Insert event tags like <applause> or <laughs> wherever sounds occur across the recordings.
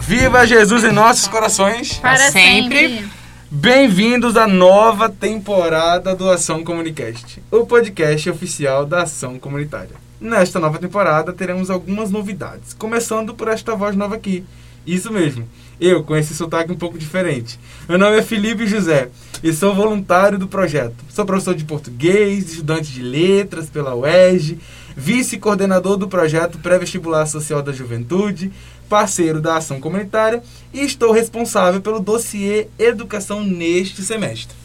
Viva Jesus em nossos corações! Para sempre. Bem-vindos à nova temporada do Ação Comunicast, o podcast oficial da Ação Comunitária. Nesta nova temporada teremos algumas novidades, começando por esta voz nova aqui. Isso mesmo, eu com esse sotaque um pouco diferente. Meu nome é Felipe José e sou voluntário do projeto. Sou professor de português, estudante de letras pela UERJ, vice-coordenador do projeto Pré-Vestibular Social da Juventude, parceiro da ação comunitária e estou responsável pelo dossiê Educação neste semestre.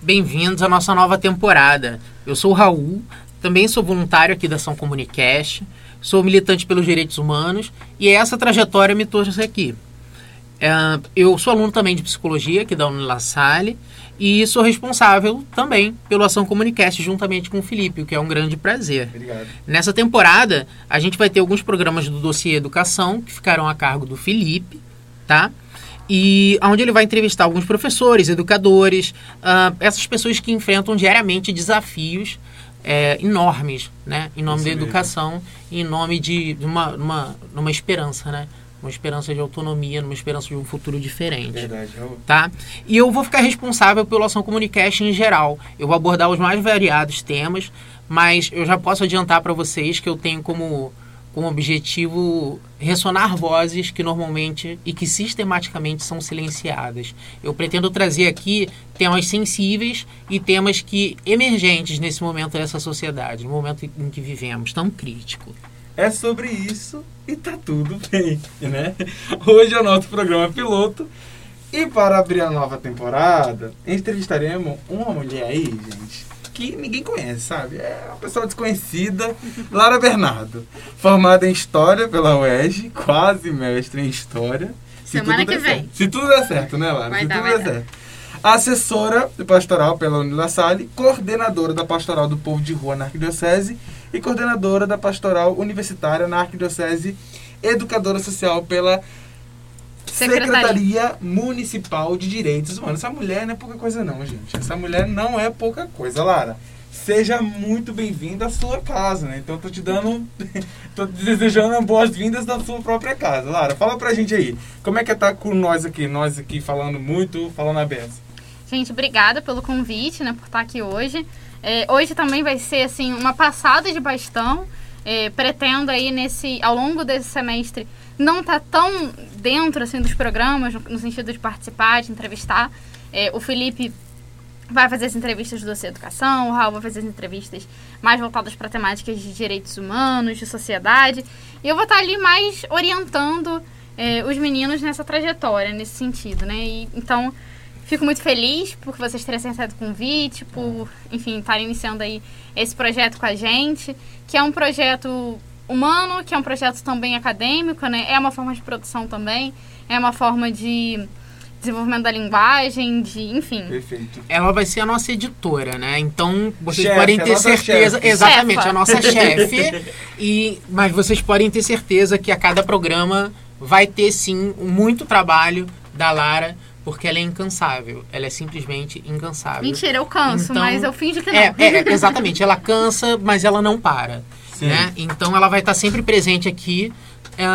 Bem-vindos à nossa nova temporada. Eu sou o Raul, também sou voluntário aqui da Ação Comunicast, sou militante pelos direitos humanos e essa trajetória me trouxe aqui. É, eu sou aluno também de psicologia aqui da Unila Salle e sou responsável também pelo Ação Comunicast juntamente com o Felipe, o que é um grande prazer. Obrigado. Nessa temporada, a gente vai ter alguns programas do dossiê Educação que ficarão a cargo do Felipe, tá? E onde ele vai entrevistar alguns professores, educadores, ah, essas pessoas que enfrentam diariamente desafios é, enormes, né? Em nome da mesmo. educação em nome de, de uma, uma, uma esperança, né? Uma esperança de autonomia, uma esperança de um futuro diferente Verdade, tá? E eu vou ficar responsável pela ação Comunicast em geral. Eu vou abordar os mais variados temas, mas eu já posso adiantar para vocês que eu tenho como, como objetivo ressonar vozes que normalmente e que sistematicamente são silenciadas. Eu pretendo trazer aqui temas sensíveis e temas que emergentes nesse momento dessa sociedade, no momento em que vivemos, tão crítico. É sobre isso e tá tudo bem, né? Hoje é o nosso programa piloto e para abrir a nova temporada, entrevistaremos uma mulher aí, gente, que ninguém conhece, sabe? É uma pessoa desconhecida, Lara Bernardo, formada em História pela UERJ, quase mestre em História. Se Semana que vem. certo. Se tudo der certo, né, Lara? Vai Se dar, tudo der dar. certo. Assessora pastoral pela Unila Salle, coordenadora da Pastoral do Povo de Rua na Arquidiocese e coordenadora da Pastoral Universitária na Arquidiocese, educadora social pela Secretaria. Secretaria Municipal de Direitos Humanos. Essa mulher não é pouca coisa não, gente. Essa mulher não é pouca coisa, Lara. Seja muito bem-vinda à sua casa, né? Então eu tô te dando, <laughs> tô te desejando boas-vindas da sua própria casa. Lara, fala pra gente aí, como é que tá com nós aqui? Nós aqui falando muito, falando aberto. Gente, obrigada pelo convite, né, por estar aqui hoje. É, hoje também vai ser, assim, uma passada de bastão. É, pretendo aí, nesse, ao longo desse semestre, não estar tão dentro, assim, dos programas, no, sentido de participar, de entrevistar. É, o Felipe vai fazer as entrevistas do Doce Educação, o Raul vai fazer as entrevistas mais voltadas para temáticas de direitos humanos, de sociedade. E eu vou estar ali mais orientando é, os meninos nessa trajetória, nesse sentido, né? E, então, fico muito feliz por vocês terem aceitado o convite, por, enfim, estarem iniciando aí esse projeto com a gente, que é um projeto humano, que é um projeto também acadêmico, né? É uma forma de produção também, é uma forma de desenvolvimento da linguagem, de, enfim. Perfeito. Ela vai ser a nossa editora, né? Então vocês Chefe, podem ter certeza, chefe. exatamente, Chefa. a nossa chefe. <laughs> e mas vocês podem ter certeza que a cada programa vai ter sim muito trabalho da Lara, porque ela é incansável. Ela é simplesmente incansável. Mentira, eu canso, Então, mas eu finjo que não. É, é, exatamente. Ela cansa, mas ela não para. Sim. Né? Então ela vai estar sempre presente aqui, é,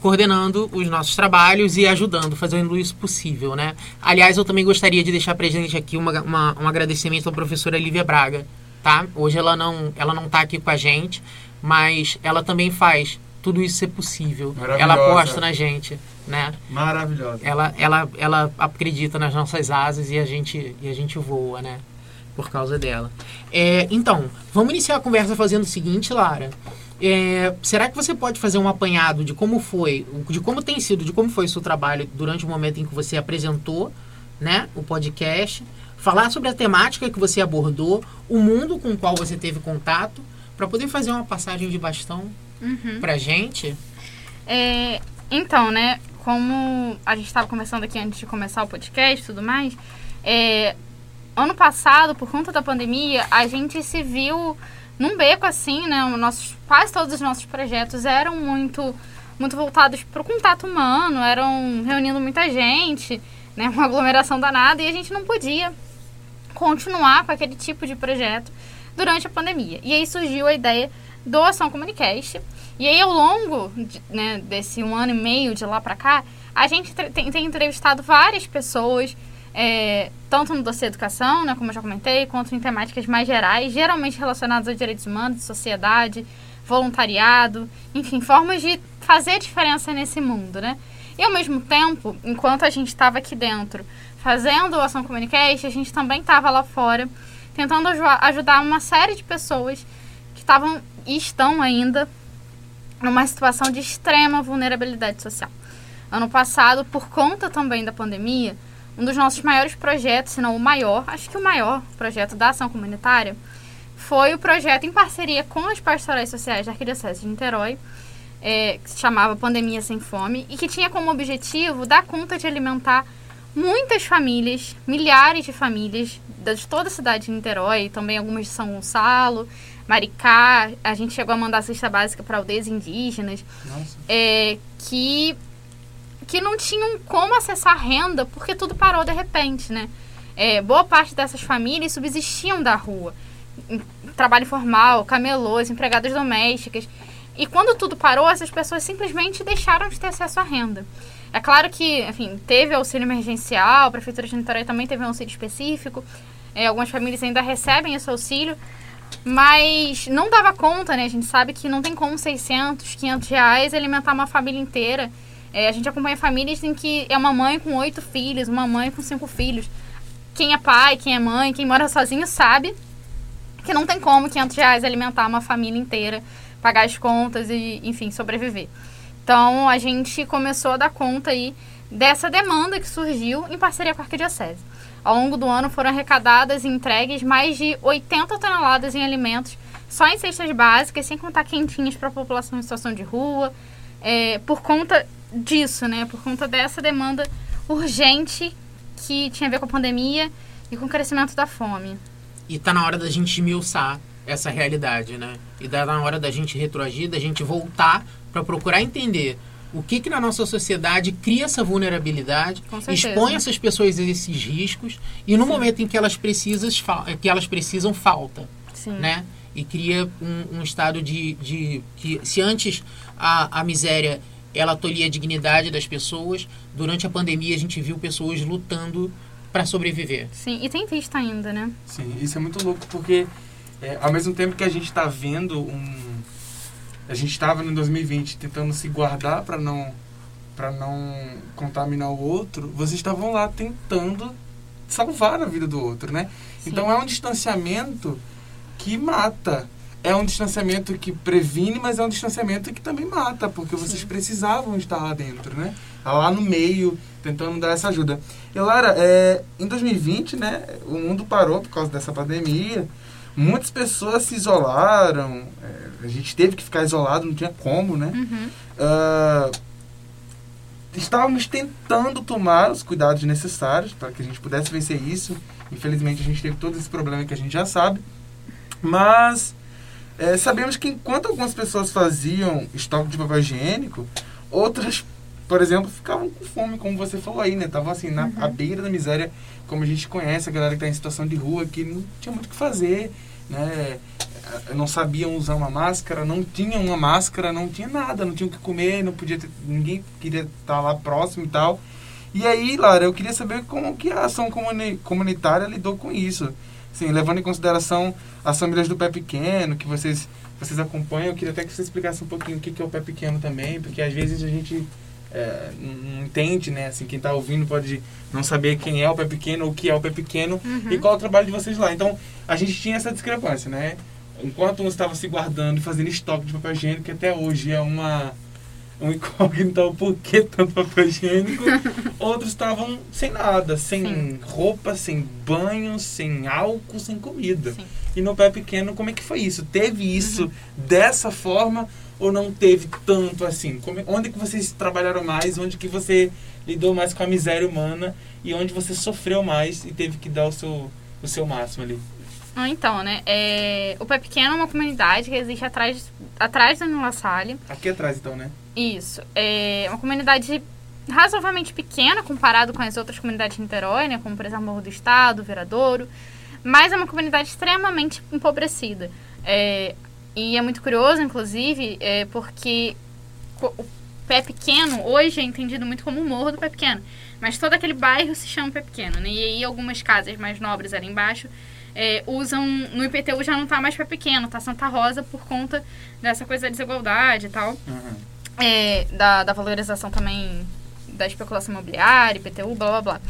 coordenando os nossos trabalhos e ajudando, fazendo isso possível. Né? Aliás, eu também gostaria de deixar presente aqui uma, uma- um agradecimento à professora Lívia Braga. Tá? Hoje ela não ela não está aqui com a gente, mas ela também faz tudo isso ser possível. Ela aposta na gente. Né? Maravilhosa. ela, ela, ela acredita nas nossas asas e a gente, e a gente voa, né? Por causa dela. É, então, vamos iniciar a conversa fazendo o seguinte, Lara. É, será que você pode fazer um apanhado de como foi, de como tem sido, de como foi o seu trabalho durante o momento em que você apresentou né, o podcast, falar sobre a temática que você abordou, o mundo com o qual você teve contato, para poder fazer uma passagem de bastão Uhum. pra gente? É, então, né, como a gente estava conversando aqui antes de começar o podcast e tudo mais, é, ano passado, por conta da pandemia, a gente se viu num beco assim, né? os Nossos, quase todos os nossos projetos eram muito, muito voltados para o contato humano, eram reunindo muita gente, né, uma aglomeração danada e a gente não podia continuar com aquele tipo de projeto durante a pandemia. E aí surgiu a ideia do Ação Comunicast. E aí, ao longo de, né, desse um ano e meio de lá para cá, a gente tem, tem, entrevistado várias pessoas, é, tanto no dossiê educação, né, como eu já comentei, quanto em temáticas mais gerais, geralmente relacionadas aos direitos humanos, sociedade, voluntariado, enfim, formas de fazer diferença nesse mundo, né? E ao mesmo tempo, enquanto a gente estava aqui dentro fazendo o Ação Communicast, a gente também estava lá fora tentando ajudar uma série de pessoas que estavam e estão ainda numa situação de extrema vulnerabilidade social. Ano passado, por conta também da pandemia, um dos nossos maiores projetos, se não o maior, acho que o maior projeto da ação comunitária, foi o projeto em parceria com as pastorais sociais da Arquidiocese de Niterói, é, que se chamava Pandemia Sem Fome, e que tinha como objetivo dar conta de alimentar muitas famílias, milhares de famílias de toda a cidade de Niterói, também algumas de São Gonçalo, Maricá. A gente chegou a mandar cesta básica para aldeias indígenas, é, que que não tinham como acessar renda porque tudo parou de repente, né? É, boa parte dessas famílias subsistiam da rua, trabalho informal, camelôs, empregadas domésticas. E quando tudo parou, essas pessoas simplesmente deixaram de ter acesso à renda. É claro que, enfim, teve auxílio emergencial, a Prefeitura de Niterói também teve um auxílio específico, é, algumas famílias ainda recebem esse auxílio, mas não dava conta, né? A gente sabe que não tem como 600, 500 reais alimentar uma família inteira. É, a gente acompanha famílias em que é uma mãe com oito filhos, uma mãe com cinco filhos. Quem é pai, quem é mãe, quem mora sozinho sabe que não tem como 500 reais alimentar uma família inteira, pagar as contas e, enfim, sobreviver. Então, a gente começou a dar conta aí dessa demanda que surgiu em parceria com a Arquidiocese. Ao longo do ano foram arrecadadas e entregues mais de 80 toneladas em alimentos, só em cestas básicas, sem contar quentinhas para a população em situação de rua, é, por conta disso, né? Por conta dessa demanda urgente que tinha a ver com a pandemia e com o crescimento da fome. E tá na hora da gente esmiuçar essa realidade, né? E tá na hora da gente retroagir, da gente voltar para procurar entender o que, que na nossa sociedade cria essa vulnerabilidade, expõe essas pessoas a esses riscos e no Sim. momento em que elas precisam, que elas precisam falta, Sim. né? E cria um, um estado de, de que se antes a, a miséria ela tolhia a dignidade das pessoas, durante a pandemia a gente viu pessoas lutando para sobreviver. Sim, e tem visto ainda, né? Sim, isso é muito louco porque é, ao mesmo tempo que a gente está vendo um a gente estava em 2020 tentando se guardar para não para não contaminar o outro, vocês estavam lá tentando salvar a vida do outro, né? Sim. Então é um distanciamento que mata. É um distanciamento que previne, mas é um distanciamento que também mata, porque vocês Sim. precisavam estar lá dentro, né? Lá no meio, tentando dar essa ajuda. E Lara, é, em 2020, né, o mundo parou por causa dessa pandemia. Muitas pessoas se isolaram, é, a gente teve que ficar isolado, não tinha como, né? Uhum. Uh, estávamos tentando tomar os cuidados necessários para que a gente pudesse vencer isso. Infelizmente, a gente teve todo esse problema que a gente já sabe. Mas é, sabemos que enquanto algumas pessoas faziam estoque de papel higiênico, outras, por exemplo, ficavam com fome, como você falou aí, né? Estavam assim, na uhum. à beira da miséria, como a gente conhece, a galera que está em situação de rua, que não tinha muito o que fazer né? Não sabiam usar uma máscara, não tinham uma máscara, não tinha nada, não tinham o que comer, não podia ter, ninguém queria estar lá próximo e tal. E aí, Lara, eu queria saber como que a ação comuni comunitária lidou com isso. Assim, levando em consideração as famílias do pé pequeno, que vocês, vocês acompanham, eu queria até que você explicasse um pouquinho o que, que é o pé pequeno também, porque às vezes a gente é, não entende, né? Assim, quem está ouvindo pode não saber quem é o pé pequeno ou o que é o pé pequeno uhum. e qual é o trabalho de vocês lá. Então, a gente tinha essa discrepância, né? Enquanto uns estavam se guardando e fazendo estoque de papel higiênico, que até hoje é uma um incógnito o porquê tanto papel higiênico, outros estavam sem nada, sem Sim. roupa, sem banho, sem álcool, sem comida. Sim. E no pé pequeno, como é que foi isso? Teve isso uhum. dessa forma ou não teve tanto assim? Como, onde que vocês trabalharam mais? Onde que você lidou mais com a miséria humana e onde você sofreu mais e teve que dar o seu, o seu máximo ali? Ah, então, né? É, o Pé Pequeno é uma comunidade que existe atrás, atrás da Nula Salle. Aqui atrás, então, né? Isso. É uma comunidade razoavelmente pequena comparado com as outras comunidades de Niterói, né? Como, por exemplo, Morro do Estado, Viradouro. Mas é uma comunidade extremamente empobrecida. É, e é muito curioso, inclusive, é, porque o Pé Pequeno hoje é entendido muito como o Morro do Pé Pequeno. Mas todo aquele bairro se chama Pé Pequeno, né? E aí algumas casas mais nobres ali embaixo é, usam... No IPTU já não tá mais Pé Pequeno, tá Santa Rosa por conta dessa coisa da desigualdade e tal. Uhum. É, da, da valorização também da especulação imobiliária, IPTU, blá blá blá.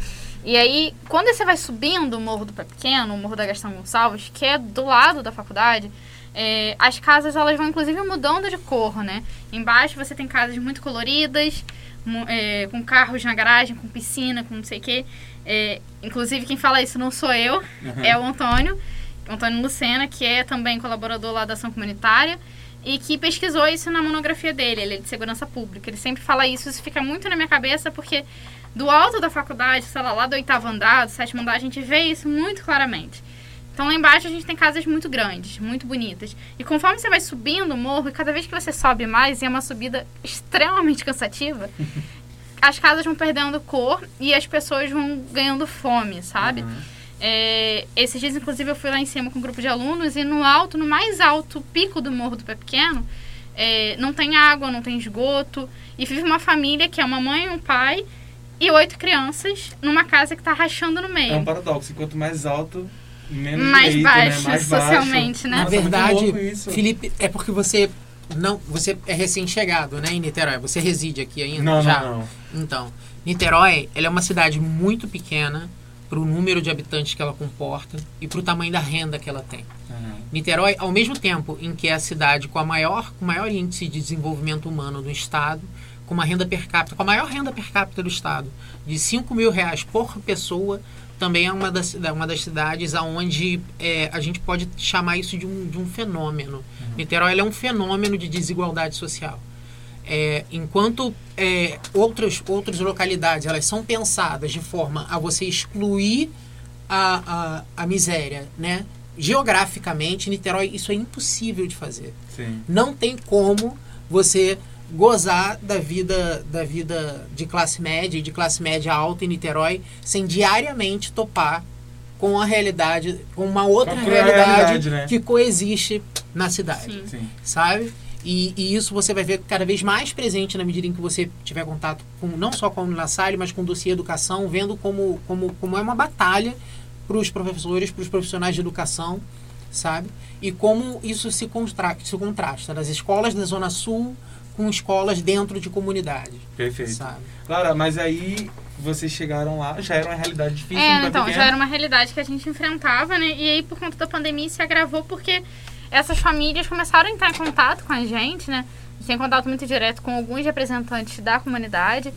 E aí, quando você vai subindo o Morro do Pé Pequeno, o Morro da Gastão Gonçalves, que é do lado da faculdade, é, as casas elas vão inclusive mudando de cor, né? Embaixo você tem casas muito coloridas, é, com carros na garagem, com piscina, com não sei o quê. É, inclusive quem fala isso não sou eu, Uhum. é o Antônio, Antônio Lucena, que é também colaborador lá da ação comunitária e que pesquisou isso na monografia dele, ele é de segurança pública. Ele sempre fala isso, isso fica muito na minha cabeça porque do alto da faculdade, sei lá, lá do oitavo andar, do sétimo andar, a gente vê isso muito claramente. Então lá embaixo a gente tem casas muito grandes, muito bonitas. E conforme você vai subindo o morro, e cada vez que você sobe mais, e é uma subida extremamente cansativa, <laughs> as casas vão perdendo cor e as pessoas vão ganhando fome, sabe? Uhum. É, esses dias, inclusive, eu fui lá em cima com um grupo de alunos e no alto, no mais alto pico do Morro do Pé Pequeno, é, não tem água, não tem esgoto. E vive uma família que é uma mãe, um pai e oito crianças numa casa que tá rachando no meio. É um paradoxo. Quanto mais alto, menos Mais direito, baixo, né? Mais baixo. socialmente, né? Na Nossa, verdade. Felipe, é porque você não, você é recém-chegado, né, em Niterói. Você reside aqui ainda Não, já. não, não. Então, Niterói, ela é uma cidade muito pequena para o número de habitantes que ela comporta e para o tamanho da renda que ela tem. Uhum. Niterói, ao mesmo tempo em que é a cidade com a maior, com o maior índice de desenvolvimento humano do estado, com uma renda per capita, com a maior renda per capita do estado, de 5 mil reais por pessoa, também é uma das, da- uma das cidades onde a gente pode chamar isso de um, de um fenômeno. Niterói ela é um fenômeno de desigualdade social. É, enquanto é, outras, outras localidades elas são pensadas de forma a você excluir a, a, a miséria, né? Geograficamente, Niterói, isso é impossível de fazer. Sim. Não tem como você gozar da vida da vida de classe média e de classe média alta em Niterói sem diariamente topar com a realidade, com uma outra Com realidade, realidade, né? que coexiste na cidade Sim. Sim. sabe? E, e isso você vai ver cada vez mais presente na medida em que você tiver contato com não só com o La Salle, mas com o dossiê educação, vendo como, como, como é uma batalha para os professores, para os profissionais de educação, sabe? E como isso se, contra se contrasta das escolas da Zona Sul com escolas dentro de comunidades, Perfeito. sabe? Clara, mas aí vocês chegaram lá, já era uma realidade difícil. É, então, Pequeno. já era uma realidade que a gente enfrentava, né? E aí, por conta da pandemia, se agravou porque essas famílias começaram a entrar em contato com a gente, né? A gente tem contato muito direto com alguns representantes da comunidade,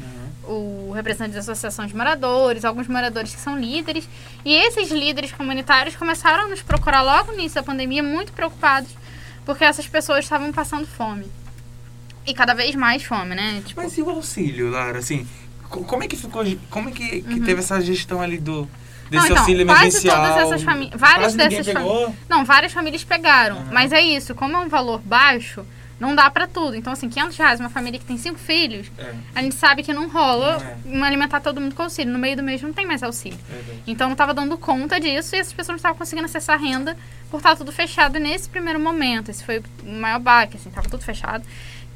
Uhum. o representante da associação de moradores, alguns moradores que são líderes. E esses líderes comunitários começaram a nos procurar logo no início da pandemia, muito preocupados, porque essas pessoas estavam passando fome. E cada vez mais fome, né? Tipo, Mas e o auxílio, Lara? Assim, co- como é que ficou. Como é que, que teve essa gestão ali do. Desse. Não, então, auxílio quase emergencial? todas essas fami- várias dessas pegou? Não, várias famílias pegaram. Uhum. Mas é isso, como é um valor baixo, não dá pra tudo. Então, assim, 500 reais, uma família que tem cinco filhos, É, a gente sabe que não rola Não um alimentar todo mundo com auxílio. No meio do mês não tem mais auxílio. verdade. Então, não tava dando conta disso e essas pessoas não estavam conseguindo acessar a renda por estar tudo fechado nesse primeiro momento. Esse foi o maior baque, assim, tava tudo fechado.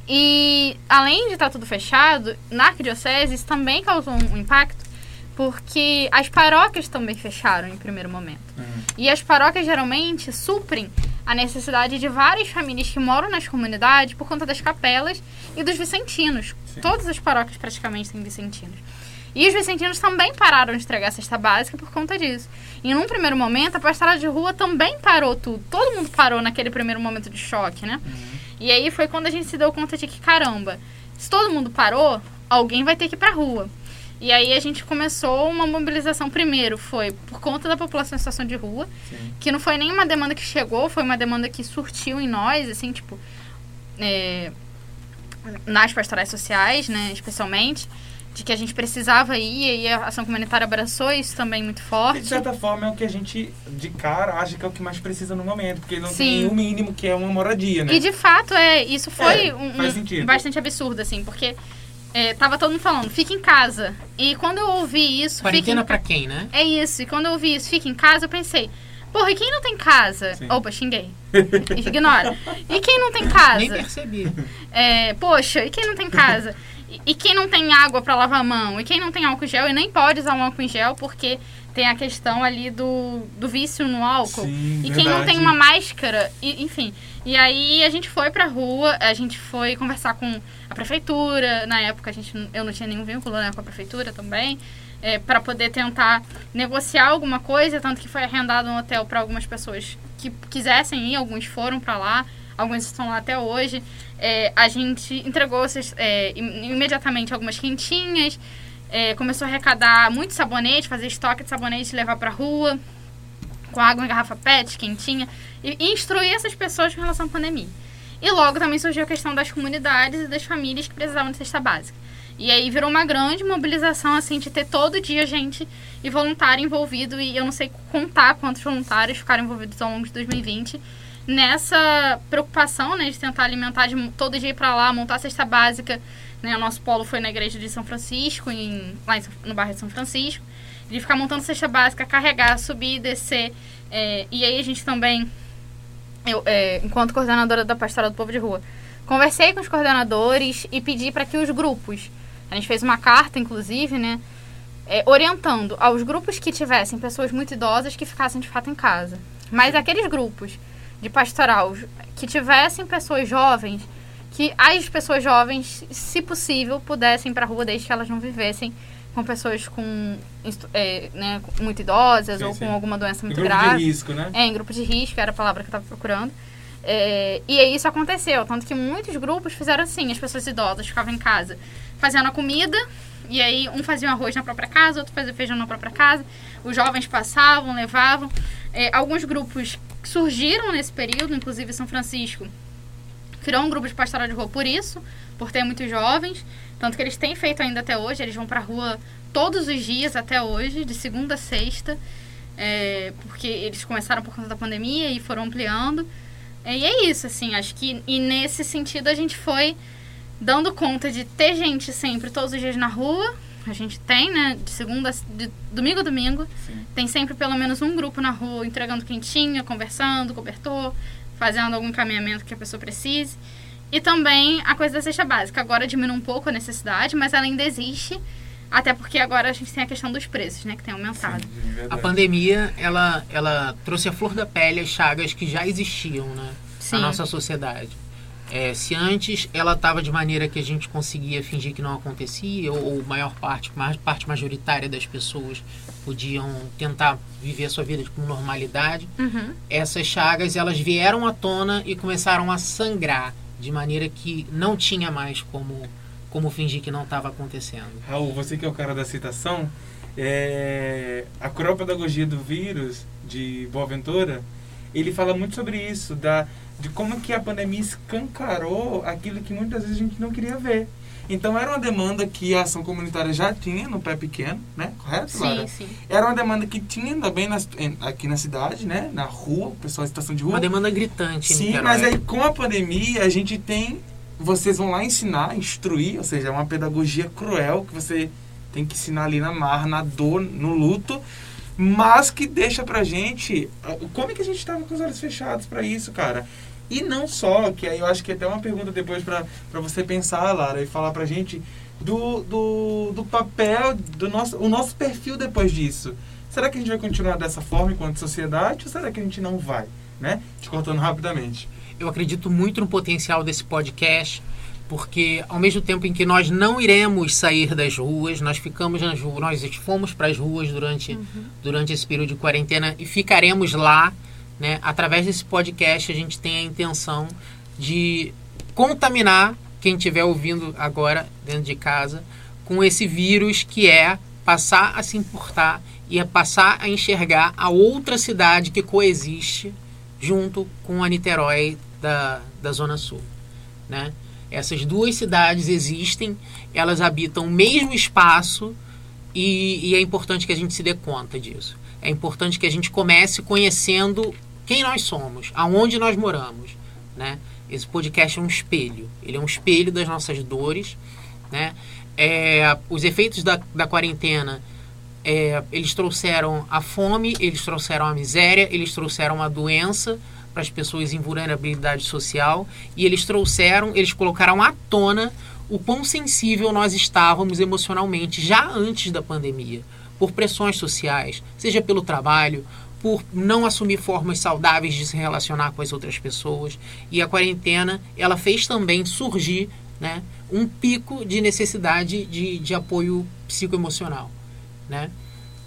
E, além de estar tudo fechado, na arquidiocese isso também causou um impacto, porque as paróquias também fecharam em primeiro momento. Uhum. E as paróquias geralmente suprem a necessidade de várias famílias que moram nas comunidades por conta das capelas e dos vicentinos. Sim. Todas as paróquias praticamente têm vicentinos. E os vicentinos também pararam de entregar a cesta básica por conta disso. E num primeiro momento, a pastoral de rua também parou tudo. Todo mundo parou naquele primeiro momento de choque, né? E aí foi quando a gente se deu conta de que, caramba, se todo mundo parou, alguém vai ter que ir pra rua. E aí a gente começou uma mobilização primeiro, foi por conta da população em situação de rua, Sim. que não foi nem uma demanda que chegou, foi uma demanda que surtiu em nós, assim, tipo, é, nas pastorais sociais, né, especialmente, de que a gente precisava ir, e a ação comunitária abraçou isso também muito E, forte. de certa forma é o que a gente, de cara, acha que é o que mais precisa no momento, porque não Sim. tem o mínimo que é uma moradia, né? E de fato, é, isso foi É, um, um- bastante absurdo, assim, porque é, tava todo mundo falando, fica em casa. E quando eu ouvi isso, Quarentena em pra quem, né? É isso. E quando eu ouvi isso, fica em casa, eu pensei, porra, e quem não tem casa? Sim. Opa, xinguei. <laughs> Ignora. E quem não tem casa? Nem percebi. É, poxa, e quem não tem casa? E, e quem não tem água pra lavar a mão? E quem não tem álcool em gel? E nem pode usar um álcool em gel porque tem a questão ali do, do vício no álcool. Sim, e quem não verdade. tem uma máscara, e- enfim. E aí a gente foi pra rua, a gente foi conversar com a prefeitura. Na época a gente, eu não tinha nenhum vínculo né, com a prefeitura também. É, para poder tentar negociar alguma coisa, tanto que foi arrendado um hotel para algumas pessoas que quisessem ir, alguns foram para lá, alguns estão lá até hoje. É, a gente entregou é, im- imediatamente algumas quentinhas, é, começou a arrecadar muito sabonete, fazer estoque de sabonete e levar para rua, com água em garrafa PET, quentinha, e, e instruir essas pessoas com relação à pandemia. E logo também surgiu a questão das comunidades e das famílias que precisavam de cesta básica. E aí virou uma grande mobilização, assim, de ter todo dia gente e voluntário envolvido. E eu não sei contar quantos voluntários ficaram envolvidos ao longo de 2020 nessa preocupação, né, de tentar alimentar, de todo dia pra lá, montar a cesta básica. Né, o nosso polo foi na igreja de São Francisco, em, lá em no bairro de São Francisco. De ficar montando cesta básica, carregar, subir, descer. É, e aí a gente também eu, é, enquanto coordenadora da Pastoral do Povo de Rua, conversei com os coordenadores e pedi para que os grupos, a gente fez uma carta, inclusive, né, é, orientando aos grupos que tivessem pessoas muito idosas que ficassem de fato em casa. Mas aqueles grupos de pastoral que tivessem pessoas jovens, que as pessoas jovens, se possível, pudessem ir para a rua desde que elas não vivessem com pessoas com, é, né, muito idosas Sim, ou sim. com alguma doença muito grupo grave. de risco, né? É, em grupo de risco, era a palavra que eu tava procurando. É, e aí isso aconteceu, tanto que muitos grupos fizeram assim, as pessoas idosas ficavam em casa fazendo a comida, e aí um fazia arroz na própria casa, outro fazia feijão na própria casa, os jovens passavam, levavam. É, alguns grupos surgiram nesse período, inclusive São Francisco criou um grupo de pastoral de rua por isso, por ter muitos jovens, tanto que eles têm feito ainda até hoje, eles vão pra rua todos os dias até hoje, de segunda a sexta, é, porque eles começaram por conta da pandemia e foram ampliando. É, e é isso, assim, acho que e nesse sentido a gente foi dando conta de ter gente sempre todos os dias na rua. A gente tem, né, de segunda, a- de domingo a domingo, Sim. tem sempre pelo menos um grupo na rua entregando quentinha, conversando, cobertor, fazendo algum encaminhamento que a pessoa precise. E também a coisa da cesta básica. Agora diminui um pouco a necessidade, mas ela ainda existe. Até porque agora a gente tem a questão dos preços, né? Que tem aumentado. Sim, A verdade. pandemia, ela, ela trouxe a flor da pele as chagas que já existiam, né? Sim. Na nossa sociedade. É, se antes ela estava de maneira que a gente conseguia fingir que não acontecia, ou, ou maior parte, mais parte majoritária das pessoas podiam tentar viver a sua vida com normalidade, Uhum. essas chagas elas vieram à tona e começaram a sangrar de maneira que não tinha mais como como fingir que não estava acontecendo. Raul, você que é o cara da citação, é... a cruel pedagogia do vírus de Boaventura, ele fala muito sobre isso, da... de como que a pandemia escancarou aquilo que muitas vezes a gente não queria ver. Então era uma demanda que a ação comunitária já tinha no pé pequeno, né? Correto, Lara? Sim, sim. Era uma demanda que tinha também nas- em- aqui na cidade, né? Na rua, o pessoal em situação de rua. Uma demanda gritante. Sim, mas aí com a pandemia a gente tem. Vocês vão lá ensinar, instruir, ou seja, é uma pedagogia cruel que você tem que ensinar ali na marra, na dor, no luto, mas que deixa pra gente. Como é que a gente tava com os olhos fechados pra isso, cara? E não só, que aí eu acho que é até uma pergunta depois pra você pensar, Lara, e falar pra gente do, do, do papel, do nosso, o nosso perfil depois disso. Será que a gente vai continuar dessa forma enquanto sociedade ou será que a gente não vai? Né? Te cortando rapidamente. Eu acredito muito no potencial desse podcast, porque ao mesmo tempo em que nós não iremos sair das ruas, nós ficamos nas ruas, nós fomos para as ruas durante, durante esse período de quarentena e ficaremos lá, né? Através desse podcast a gente tem a intenção de contaminar quem estiver ouvindo agora dentro de casa com esse vírus que é passar a se importar e é passar a enxergar a outra cidade que coexiste junto com a Niterói da, da Zona Sul. Né? Essas duas cidades existem, elas habitam o mesmo espaço e, e é importante que a gente se dê conta disso. É importante que a gente comece conhecendo quem nós somos, aonde nós moramos. Né? Esse podcast é um espelho, ele é um espelho das nossas dores né? É, os efeitos da, da quarentena, é, eles trouxeram a fome, eles trouxeram a miséria, eles trouxeram a doença para as pessoas em vulnerabilidade social e eles trouxeram, eles colocaram à tona o quão sensível nós estávamos emocionalmente já antes da pandemia, por pressões sociais, seja pelo trabalho, por não assumir formas saudáveis de se relacionar com as outras pessoas. E a quarentena, ela fez também surgir né, um pico de necessidade de, de apoio psicoemocional. Né?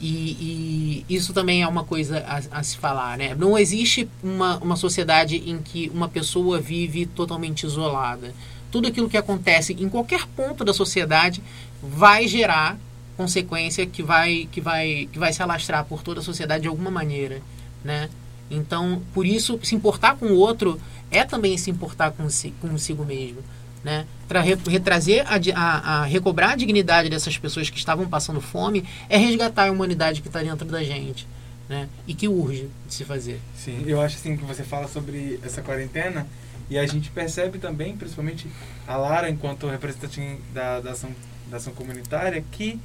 E, e, isso também é uma coisa a, a, se falar, né? Não existe uma, uma sociedade em que uma pessoa vive totalmente isolada. Tudo aquilo que acontece em qualquer ponto da sociedade vai gerar consequência que vai, que vai, que vai se alastrar por toda a sociedade de alguma maneira, né? Então, por isso, se importar com o outro é também se importar com si, consigo mesmo né? Para retrazer, a, a, a, recobrar a dignidade dessas pessoas que estavam passando fome, é resgatar a humanidade que está dentro da gente, né? E que urge de se fazer. Sim, eu acho assim que você fala sobre essa quarentena e a gente percebe também, principalmente a Lara, enquanto representante da, da, ação, da ação comunitária, que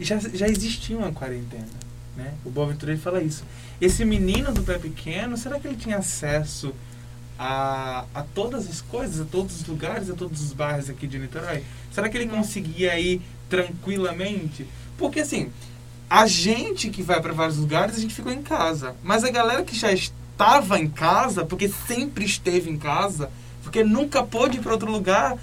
já, já existia uma quarentena. Né? O Boaventura fala isso. Esse menino do pé pequeno, será que ele tinha acesso a, a todas as coisas, a todos os lugares, a todos os bairros aqui de Niterói? Será que ele conseguia ir tranquilamente? Porque assim, a gente que vai para vários lugares, a gente ficou em casa. Mas a galera que já estava em casa, porque sempre esteve em casa, porque nunca pôde ir para outro lugar,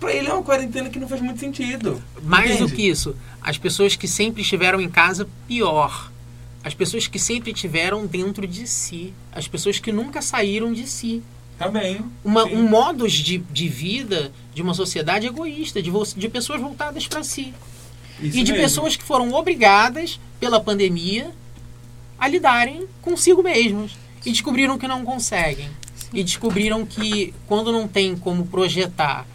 para ele é uma quarentena que não faz muito sentido. Mais Entende? do que isso, as pessoas que sempre estiveram em casa, pior as pessoas que sempre tiveram dentro de si, as pessoas que nunca saíram de si. Também. Uma, um modus de, de vida de uma sociedade egoísta, de, de pessoas voltadas para si. Isso e de mesmo. pessoas que foram obrigadas pela pandemia a lidarem consigo mesmos. E descobriram que não conseguem. Sim. E descobriram que quando não tem como projetar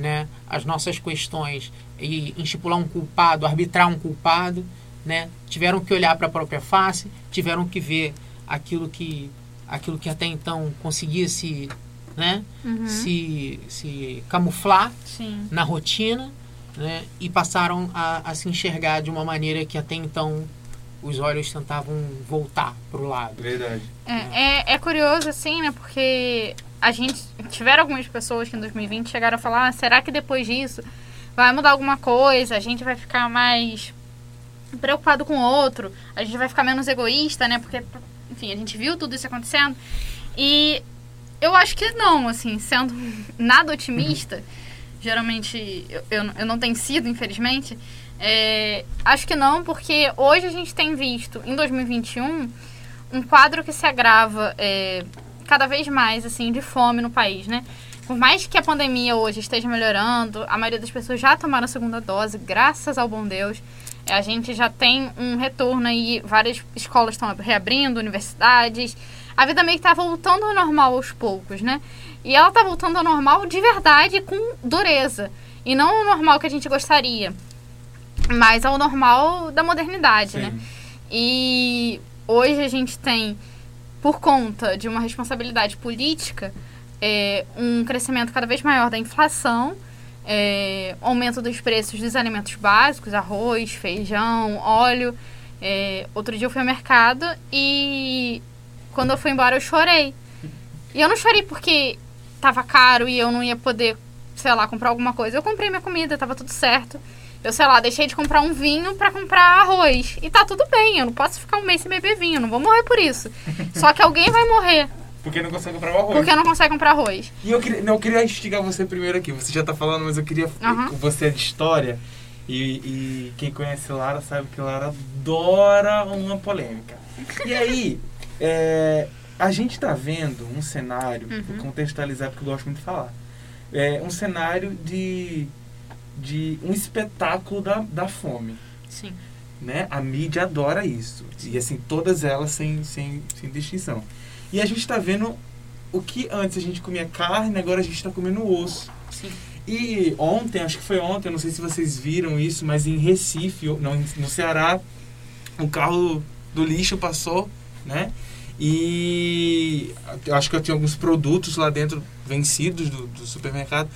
né, as nossas questões e estipular um culpado, arbitrar um culpado, né? Tiveram que olhar para a própria face, tiveram que ver aquilo que aquilo que até então conseguia se, né? Uhum. Se, se camuflar Sim. na rotina, né? E passaram a, a se enxergar de uma maneira que até então os olhos tentavam voltar para o lado. Verdade. É, é, é, curioso, assim, né? Porque a gente... Tiveram algumas pessoas que em 2020 chegaram a falar ah, será que depois disso vai mudar alguma coisa? A gente vai ficar mais preocupado com o outro, a gente vai ficar menos egoísta, né? Porque, enfim, a gente viu tudo isso acontecendo. E eu acho que não, assim, sendo <laughs> nada otimista, geralmente eu, eu, eu, não tenho sido, infelizmente. É, acho que não, porque hoje a gente tem visto, em 2021, um quadro que se agrava é, cada vez mais, assim, de fome no país, né? Por mais que a pandemia hoje esteja melhorando, a maioria das pessoas já tomaram a segunda dose, graças ao bom Deus. A gente já tem um retorno aí, várias escolas estão reabrindo, universidades. A vida meio que tá voltando ao normal aos poucos, né? E ela tá voltando ao normal de verdade com dureza. E não o normal que a gente gostaria, mas ao normal da modernidade, né? Sim. né? E hoje a gente tem, por conta de uma responsabilidade política, é, um crescimento cada vez maior da inflação é, aumento dos preços dos alimentos básicos, arroz, feijão, óleo. É, outro dia eu fui ao mercado e quando eu fui embora eu chorei. E eu não chorei porque tava caro e eu não ia poder, sei lá, comprar alguma coisa. Eu comprei minha comida, tava tudo certo. Eu, sei lá, deixei de comprar um vinho para comprar arroz. E tá tudo bem, eu não posso ficar um mês sem beber vinho, não vou morrer por isso. <laughs> Só que alguém vai morrer. Porque não consegue comprar arroz. Porque não consegue comprar arroz. E eu queria, não, eu queria instigar você primeiro aqui. Você já tá falando, mas eu queria. Uhum. Você é de história. E, e, quem conhece Lara sabe que Lara adora uma polêmica. E aí, <laughs> é, a gente tá vendo um cenário, uhum. vou contextualizar porque eu gosto muito de falar. É um cenário de, de um espetáculo da, da fome. Sim. Né? A mídia adora isso. E assim, todas elas sem, sem, sem distinção. E a gente está vendo o que antes a gente comia carne, agora a gente está comendo osso. Sim. E ontem, acho que foi ontem, não sei se vocês viram isso, mas em Recife, não, no Ceará, um carro do lixo passou, né? E acho que eu tinha alguns produtos lá dentro vencidos do, do supermercado.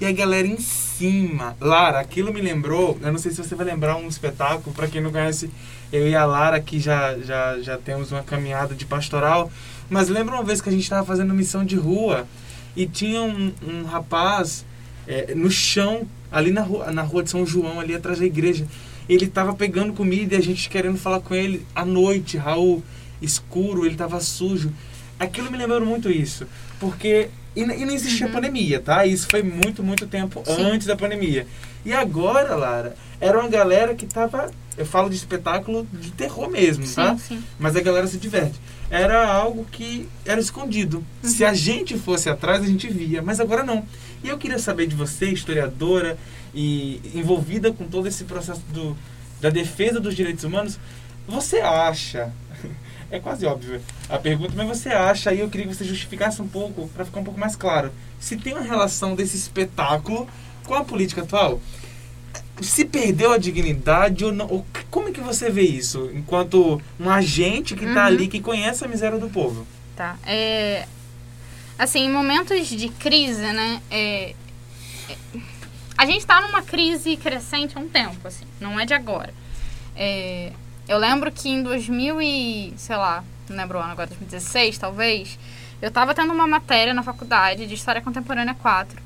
E a galera em cima. Lara, aquilo me lembrou, eu não sei se você vai lembrar um espetáculo, para quem não conhece, eu e a Lara que já, já, já temos uma caminhada de pastoral, mas lembra uma vez que a gente estava fazendo missão de rua e tinha um, um rapaz é, no chão, ali na rua, na rua de São João, ali atrás da igreja. Ele estava pegando comida e a gente querendo falar com ele à noite, Raul, escuro, ele estava sujo. Aquilo me lembrou muito isso, porque e, e não existia Uhum. pandemia, tá? Isso foi muito, muito tempo Sim. antes da pandemia. E agora, Lara, era uma galera que tava. Eu falo de espetáculo de terror mesmo, tá? Sim, sim. Mas a galera se diverte. Era algo que era escondido. Se Uhum. a gente fosse atrás, a gente via, mas agora não. E eu queria saber de você, historiadora e envolvida com todo esse processo do, da defesa dos direitos humanos, você acha é quase óbvio a pergunta, mas você acha, aí eu queria que você justificasse um pouco, para ficar um pouco mais claro, se tem uma relação desse espetáculo com a política atual? Se perdeu a dignidade ou não? Ou como é que você vê isso, enquanto um agente que está Uhum. ali, que conhece a miséria do povo? Tá. É, assim, em momentos de crise, né? é, é, a gente está numa crise crescente há um tempo, assim, não é de agora. É, eu lembro que em 2000 e, sei lá, não lembro o ano agora, 2016 talvez, eu estava tendo uma matéria na faculdade de História Contemporânea 4.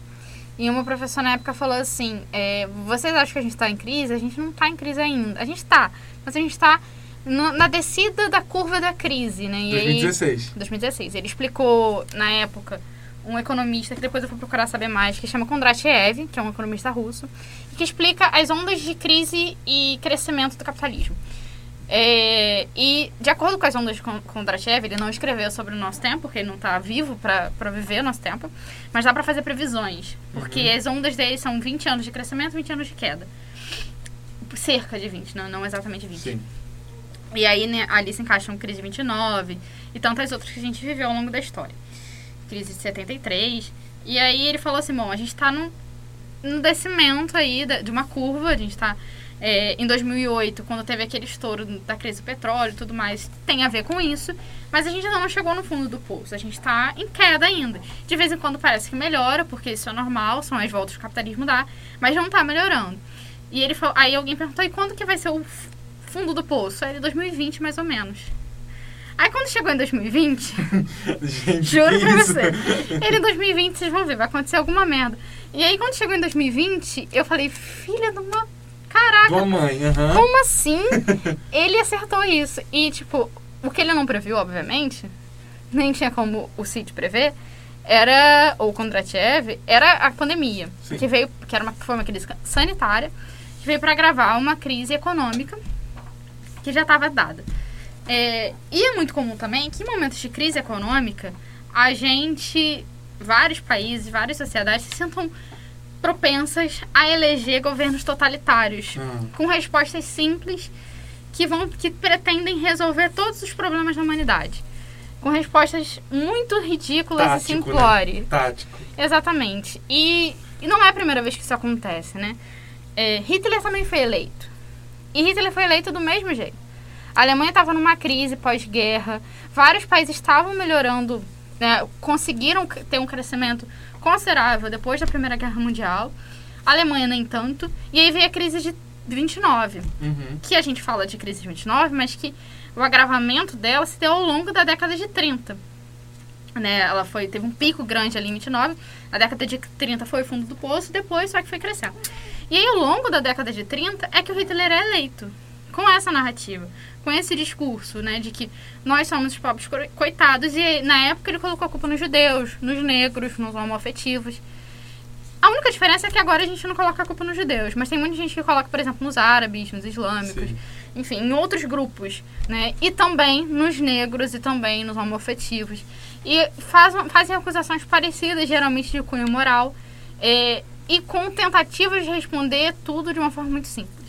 E uma professora na época falou assim: é, vocês acham que a gente está em crise? A gente não está em crise ainda. A gente está, mas a gente está na descida da curva da crise, né? E aí- 2016. 2016. Ele explicou, na época, um economista, que depois eu fui procurar saber mais, que chama Kondratiev, que é um economista russo, que explica as ondas de crise e crescimento do capitalismo. É, e, de acordo com as ondas de Kon- Kondratiev, ele não escreveu sobre o nosso tempo, porque ele não está vivo para viver o nosso tempo, mas dá para fazer previsões, porque as ondas dele são 20 anos de crescimento e 20 anos de queda. Cerca de 20, não, não exatamente 20. Sim. E aí, né, ali se encaixam crise 29 e tantas outras que a gente viveu ao longo da história. Crise de 73. E aí ele falou assim, bom, a gente tá num, num descimento aí da- de uma curva, a gente tá é, em 2008, quando teve aquele estouro da crise do petróleo e tudo mais, tem a ver com isso, mas a gente ainda não chegou no fundo do poço, a gente tá em queda ainda. De vez em quando parece que melhora, porque isso é normal, são as voltas que o capitalismo dá, mas não tá melhorando. E ele falou, aí alguém perguntou, e quando que vai ser o fundo do poço? Aí, 2020, mais ou menos. Aí, quando chegou em 2020, <laughs> Gente, juro pra isso? você, ele em 2020, vocês vão ver, vai acontecer alguma merda. E aí, quando chegou em 2020, eu falei, filha de uma... Caraca, Tua mãe, aham. como assim? ele acertou isso. E, tipo, o que ele não previu, obviamente, nem tinha como o Cid prever, era, ou Kondratiev, era a pandemia. Sim. Que veio, que era uma, foi uma crise sanitária, que veio para agravar uma crise econômica que já estava dada. É, e é muito comum também que em momentos de crise econômica, a gente, vários países, várias sociedades se sintam propensas a eleger governos totalitários Ah, com respostas simples que vão que pretendem resolver todos os problemas da humanidade. Com respostas muito ridículas e Tático, né? simplórias. tático. Exatamente. E, e não é a primeira vez que isso acontece, né? É, Hitler também foi eleito. E Hitler foi eleito do mesmo jeito. A Alemanha estava numa crise pós-guerra, vários países estavam melhorando, né, conseguiram ter um crescimento considerável depois da Primeira Guerra Mundial. A Alemanha nem tanto. E aí veio a crise de 29 Uhum. que a gente fala de crise de 29, mas que o agravamento dela se deu ao longo da década de 30. Né? Ela foi, teve um pico grande ali em 29, a década de 30 foi o fundo do poço, depois só que foi crescendo. E aí, ao longo da década de 30, é que o Hitler é eleito. Com essa narrativa, com esse discurso, né, de que nós somos os pobres co- coitados, e na época ele colocou a culpa nos judeus, nos negros, nos homoafetivos. A única diferença é que agora a gente não coloca a culpa nos judeus, mas tem muita gente que coloca, por exemplo, nos árabes, nos islâmicos, Sim. enfim, em outros grupos, né? E também nos negros e também nos homoafetivos. E fazem, fazem acusações parecidas, geralmente de cunho moral, é, e com tentativas de responder tudo de uma forma muito simples.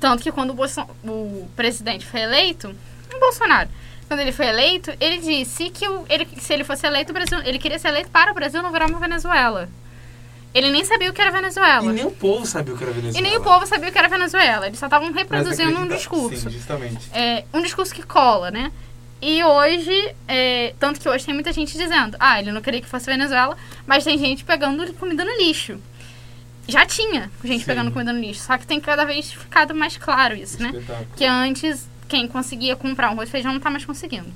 Tanto que quando o, Bolso o presidente foi eleito, o Bolsonaro, quando ele foi eleito, ele disse que o, ele, se ele fosse eleito, o Brasil, ele queria ser eleito para o Brasil não virar uma Venezuela. Ele nem sabia o que era Venezuela. E nem o povo sabia o que era Venezuela. E nem o povo sabia o que era Venezuela. Eles só estavam Mas reproduzindo um discurso. Sim, justamente. É, um discurso que cola, né? E hoje, é, tanto que hoje tem muita gente dizendo, ah, ele não queria que fosse Venezuela, mas tem gente pegando comida no lixo. Já tinha gente Sim. pegando comida no lixo, só que tem cada vez ficado mais claro isso, né? Espetáculo. Que antes, quem conseguia comprar um arroz e feijão não tá mais conseguindo.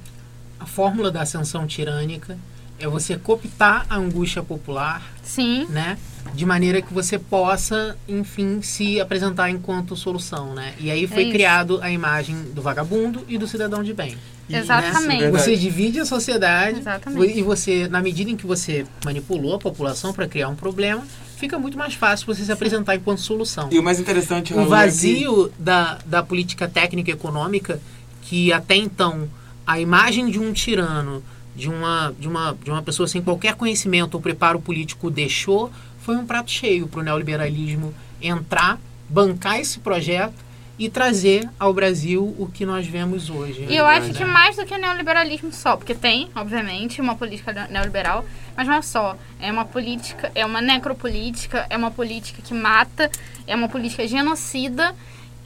A fórmula da ascensão tirânica é você cooptar a angústia popular, Sim, né? De maneira que você possa, enfim, se apresentar enquanto solução, né? E aí foi É criado a imagem do vagabundo e do cidadão de bem. E- Exatamente. Verdade. Você divide a sociedade Exatamente. e você, na medida em que você manipulou a população para criar um problema, fica muito mais fácil você se apresentar enquanto solução. E o mais interessante, o Raul, é que- vazio da, da política técnica e econômica que até então a imagem de um tirano, de uma, de uma, de uma pessoa sem qualquer conhecimento ou preparo político deixou, foi um prato cheio para o neoliberalismo entrar, bancar esse projeto e trazer ao Brasil o que nós vemos hoje. E eu acho que né? mais do que neoliberalismo só, porque tem, obviamente, uma política ne- neoliberal, mas não é só. É uma política, é uma necropolítica, é uma política que mata, é uma política genocida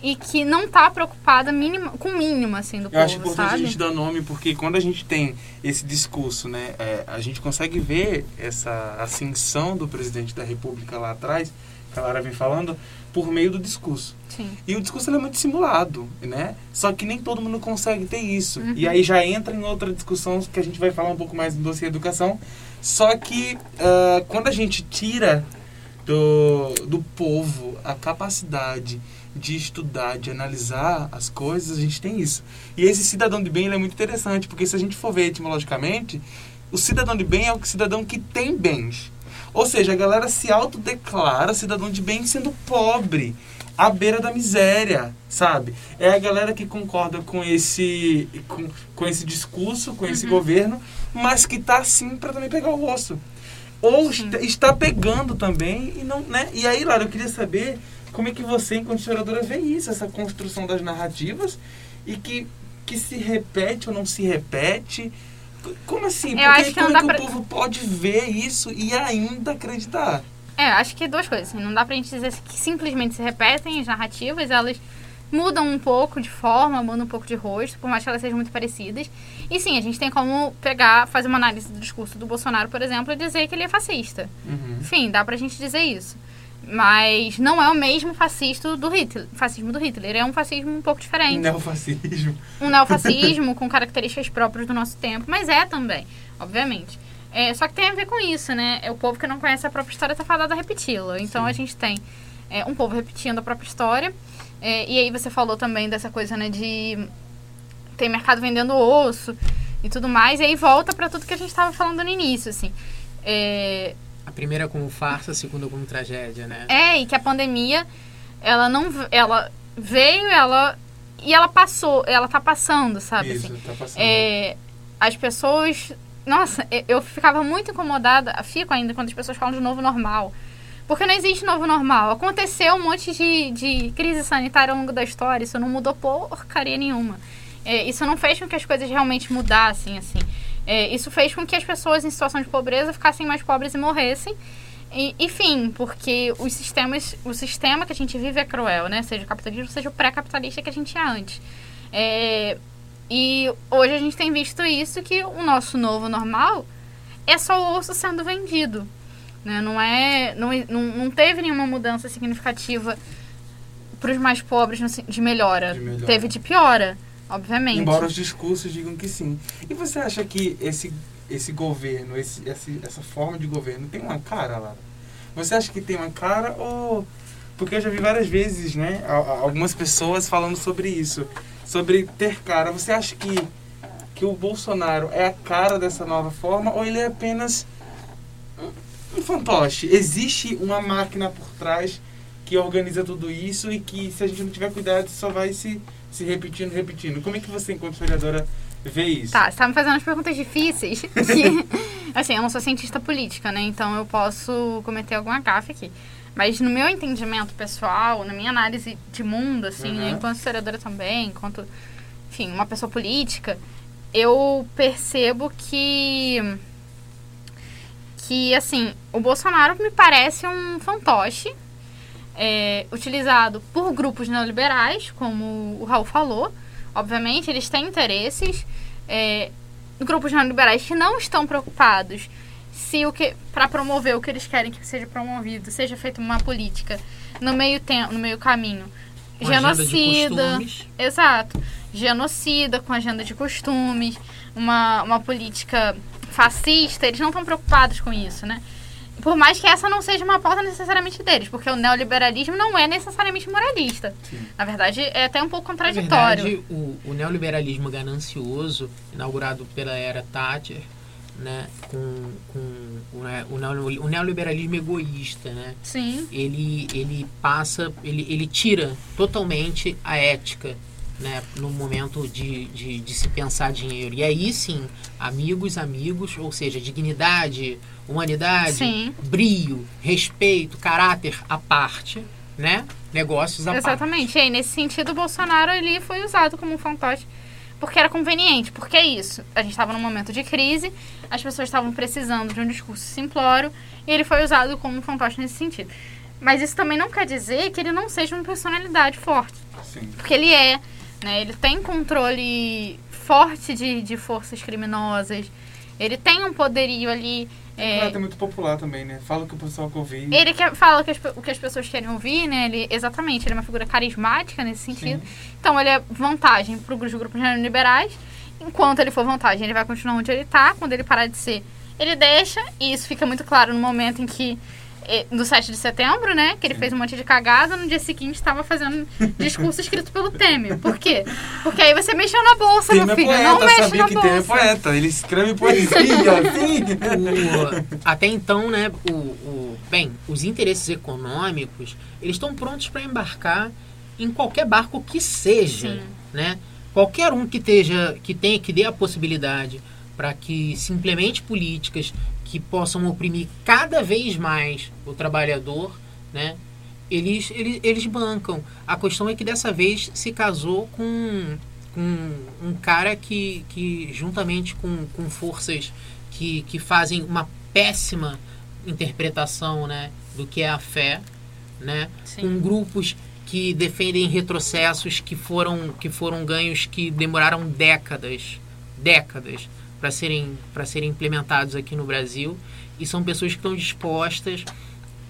e que não tá preocupada mínima, com o mínimo, assim, do Eu acho povo, importante sabe? a gente dar nome, porque quando a gente tem esse discurso, né, é, a gente consegue ver essa ascensão do presidente da República lá atrás, que a Lara vem falando, por meio do discurso. Sim. E o discurso é muito simulado, né? Só que nem todo mundo consegue ter isso. Uhum. E aí já entra em outra discussão que a gente vai falar um pouco mais no dossiê educação. Só que ah, quando a gente tira do, do povo a capacidade de estudar, de analisar as coisas, a gente tem isso. E esse cidadão de bem é muito interessante, porque se a gente for ver etimologicamente, o cidadão de bem é o cidadão que tem bens. Ou seja, a galera se autodeclara cidadão de bem sendo pobre, à beira da miséria, sabe? É a galera que concorda com esse, com, com esse discurso, com esse governo, mas que tá assim para também pegar o osso. Ou está, está pegando também e não, né? E aí, Lara, eu queria saber como é que você, enquanto historiadora, vê isso, essa construção das narrativas e que, que se repete ou não se repete. Como assim? Eu Porque acho que como é que dá o pra- povo pode ver isso e ainda acreditar? É, acho que duas coisas. assim, Não dá pra gente dizer que simplesmente se repetem as narrativas, elas mudam um pouco de forma, mudam um pouco de rosto, por mais que elas sejam muito parecidas. E sim, a gente tem como pegar, fazer uma análise do discurso do Bolsonaro, por exemplo, e dizer que ele é fascista. Uhum. Enfim, dá pra gente dizer isso. Mas não é o mesmo fascista do Hitler, fascismo do Hitler. É um fascismo um pouco diferente Neofascismo. um neofascismo com características próprias do nosso tempo, mas é também, obviamente. É, só que tem a ver com isso, né? É o povo que não conhece a própria história tá fadado a repeti-la. Então Sim. a gente tem é, um povo repetindo a própria história. É, e aí você falou também dessa coisa, né, de tem mercado vendendo osso e tudo mais. E aí volta pra tudo que a gente tava falando no início, assim. É, A primeira como farsa, a segunda como tragédia, né? é, e que a pandemia, ela não. Ela veio, ela. E ela passou, ela tá passando, sabe? Isso, assim. tá passando. É, as pessoas. Nossa, eu- eu ficava muito incomodada, fico ainda, quando as pessoas falam de novo normal. Porque não existe novo normal. Aconteceu um monte de, de crise sanitária ao longo da história, isso não mudou porcaria nenhuma. É, isso não fez com que as coisas realmente mudassem, assim. É, isso fez com que as pessoas em situação de pobreza ficassem mais pobres e morressem. E, enfim, porque os sistemas, o sistema que a gente vive é cruel, né? Seja o capitalismo, seja o pré-capitalista que a gente tinha antes. É, e hoje a gente tem visto isso, que o nosso novo normal é só o osso sendo vendido. Né? Não, é, não, não, teve nenhuma mudança significativa para os mais pobres de melhora. De melhora. Teve de piora, obviamente. Embora os discursos digam que sim. E você acha que esse, esse governo, esse, esse- essa forma de governo tem uma cara, Lara? Você acha que tem uma cara ou... Porque eu já vi várias vezes, né, algumas pessoas falando sobre isso. Sobre ter cara. Você acha que, que o Bolsonaro é a cara dessa nova forma ou ele é apenas um fantoche? Existe uma máquina por trás que organiza tudo isso e que se a gente não tiver cuidado só vai se, se repetindo, repetindo. Como é que você, enquanto historiadora, vê isso? Tá, você tá me fazendo umas perguntas difíceis. <laughs> Que, assim, eu não sou cientista política, né? Então eu posso cometer alguma gafe aqui. Mas no meu entendimento pessoal, na minha análise de mundo, assim, Uhum. enquanto historiadora também, enquanto, enfim, uma pessoa política, eu percebo que que assim o Bolsonaro me parece um fantoche é, utilizado por grupos neoliberais, como o Raul falou. Obviamente, eles têm interesses. é, grupos neoliberais que não estão preocupados se o que para promover o que eles querem que seja promovido, seja feita uma política no meio tempo, no meio caminho, Com genocida, exato, genocida com agenda de costumes, uma, uma política fascista, eles não estão preocupados com isso, né? Por mais que essa não seja uma pauta necessariamente deles, porque o neoliberalismo não é necessariamente moralista. Sim. Na verdade, é até um pouco Na contraditório. verdade, o, o neoliberalismo ganancioso, inaugurado pela era Thatcher, né, com, com o, né, o neoliberalismo egoísta, né, Sim, ele, ele passa, ele, ele tira totalmente a ética né, no momento de, de, de se pensar dinheiro. E aí sim, amigos, amigos, ou seja, dignidade, humanidade, Sim. brio, respeito, caráter à parte, né? Negócios à parte. exatamente. E aí, nesse sentido, o Bolsonaro ali foi usado como um fantoche porque era conveniente. Porque é isso. A gente estava num momento de crise, as pessoas estavam precisando de um discurso simplório e ele foi usado como um fantoche nesse sentido. Mas isso também não quer dizer que ele não seja uma personalidade forte. Sim. Porque ele é, né? Ele tem controle forte de, de forças criminosas. Ele tem um poderio ali. é, É muito popular também, né? Fala o que o pessoal quer ouvir. ele quer, fala o que, as, o que as pessoas querem ouvir, né? Ele, exatamente, ele é uma figura carismática nesse sentido. Então ele é vantagem para os grupos neoliberais. Enquanto ele for vantagem, ele vai continuar onde ele está. Quando ele parar de ser, ele deixa. E isso fica muito claro no momento em que. Eh, No 7 de setembro, né? Que ele Sim. fez um monte de cagada. No dia seguinte estava fazendo discurso escrito pelo Temer. Por quê? Porque aí você mexeu na bolsa, Temer meu é filho. poeta, não mexe sabia na que bolsa. Temer é poeta. Ele escreve poesia, <laughs> assim. O- até então, né, o, o- bem, os interesses econômicos, eles estão prontos para embarcar em qualquer barco que seja, Sim. né? Qualquer um que esteja, que tenha, que dê a possibilidade para que se implemente políticas que possam oprimir cada vez mais o trabalhador, né? Eles, eles, eles bancam. A questão é que dessa vez se casou com, com um cara que, que juntamente com, com forças que, que fazem uma péssima interpretação né, do que é a fé, né, Sim. com grupos que defendem retrocessos que foram, que foram ganhos que demoraram décadas, décadas para serem, para serem implementados aqui no Brasil e são pessoas que estão dispostas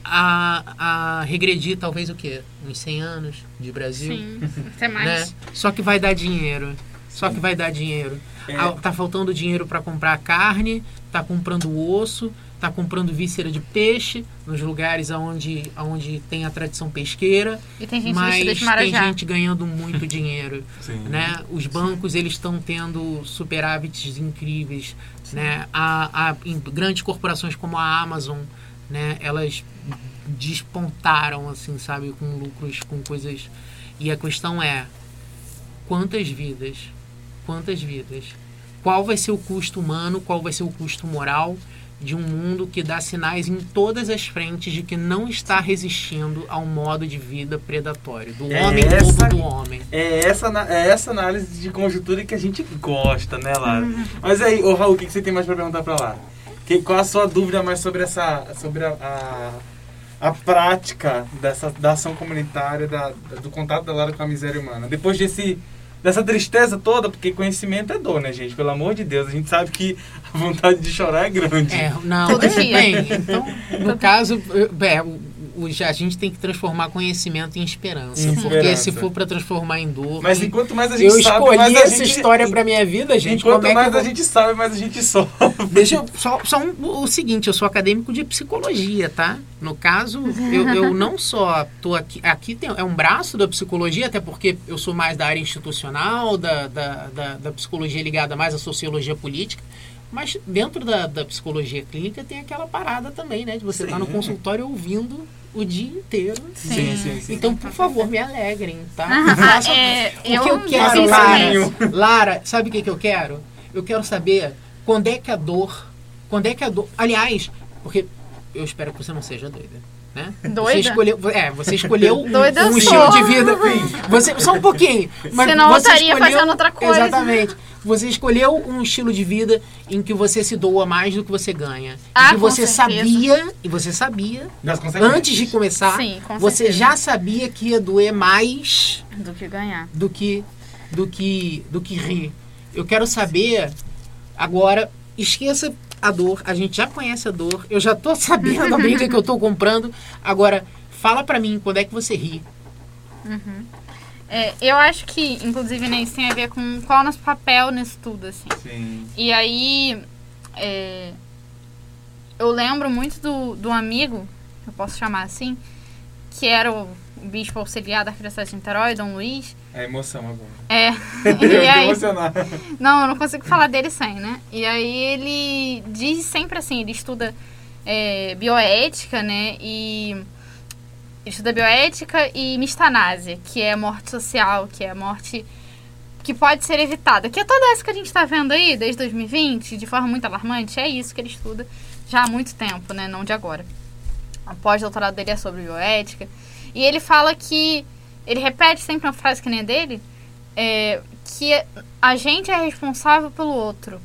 a, a regredir talvez o quê? Uns 100 anos de Brasil? Sim, até mais. né? Só que vai dar dinheiro. Só que vai dar dinheiro. É. Ah, Tá faltando dinheiro para comprar carne, tá comprando osso, tá comprando víscera de peixe nos lugares onde, onde tem a tradição pesqueira, E tem gente mas tem gente ganhando muito <laughs> dinheiro, Sim. né? Os bancos eles estão tendo superávites incríveis, né? A, a- em grandes corporações como a Amazon, né? Elas despontaram assim, sabe, com lucros, com coisas. E a questão é quantas vidas, quantas vidas, qual vai ser o custo humano, qual vai ser o custo moral de um mundo que dá sinais em todas as frentes de que não está resistindo ao modo de vida predatório do É homem essa- lobo do homem. É essa, é essa análise de conjuntura que a gente gosta, né, Lara? Mas aí, ô Raul, o que que você tem mais pra perguntar pra Lara? Que, qual a sua dúvida mais sobre essa. sobre a, a, a prática dessa, da ação comunitária, da, do contato da Lara com a miséria humana? Depois desse. Dessa tristeza toda, porque conhecimento é dor, né, gente? Pelo amor de Deus, a gente sabe que a vontade de chorar é grande. É, não, Todo dia. bem, então, no caso, é, o, o- já a gente tem que transformar conhecimento em esperança. Em porque esperança. se for para transformar em dor. Mas enquanto mais a gente eu sabe, escolhi mais a essa gente, história pra minha vida, gente. Enquanto como é que mais eu a gente sabe, mais a gente sofre. Deixa eu só, só um- o seguinte, eu sou acadêmico de psicologia, tá? No caso, eu, eu <laughs> não só tô aqui, aqui tem, é um braço da psicologia, até porque eu sou mais da área institucional, da, da, da, da psicologia ligada mais à sociologia política, mas dentro da, da psicologia clínica tem aquela parada também, né? De você estar no Sim. consultório ouvindo o dia inteiro. Sim. sim, sim. Então, por favor, me alegrem, tá? Ah, é, o que eu eu quero, Lara, Lara, sabe o que, que eu quero? Eu quero saber quando é que a dor. Quando é que a dor. Aliás, porque eu espero que você não seja doida. Né? Doida? Você escolheu, é, você escolheu um, <laughs> Doida um estilo de vida. Você, só um pouquinho. Mas Senão eu você estaria escolheu- fazendo outra coisa. Exatamente. Você escolheu um estilo de vida em que você se doa mais do que você ganha. Ah, e que com você certeza. sabia, e você sabia, antes de começar, Sim, com você certeza. já sabia que ia doer mais Do que ganhar. do que do que do que rir. Eu quero saber agora, esqueça a dor, a gente já conhece a dor, eu já tô <laughs> sabendo a briga que eu tô comprando. Agora, fala pra mim quando é que você ri. É, eu acho que, inclusive, né, isso tem a ver com qual é o nosso papel nisso tudo, assim. Sim. E aí, é, eu lembro muito do, do amigo, eu posso chamar assim, que era o, o bispo auxiliar da Arquidiocese de Niterói, Dom Luiz. É emoção agora. É, <laughs> Eu aí, emocionado. não, eu não consigo falar dele sem, né? E aí ele diz sempre assim, ele estuda é, bioética, né? E estuda bioética e mistanásia, que é a morte social, que é a morte que pode ser evitada. Que é toda essa que a gente tá vendo aí, desde 2020, de forma muito alarmante, é isso que ele estuda já há muito tempo, né? Não de agora. O pós-doutorado dele é sobre bioética. E ele fala que. Ele repete sempre uma frase que nem a dele, é, que a gente é responsável pelo outro.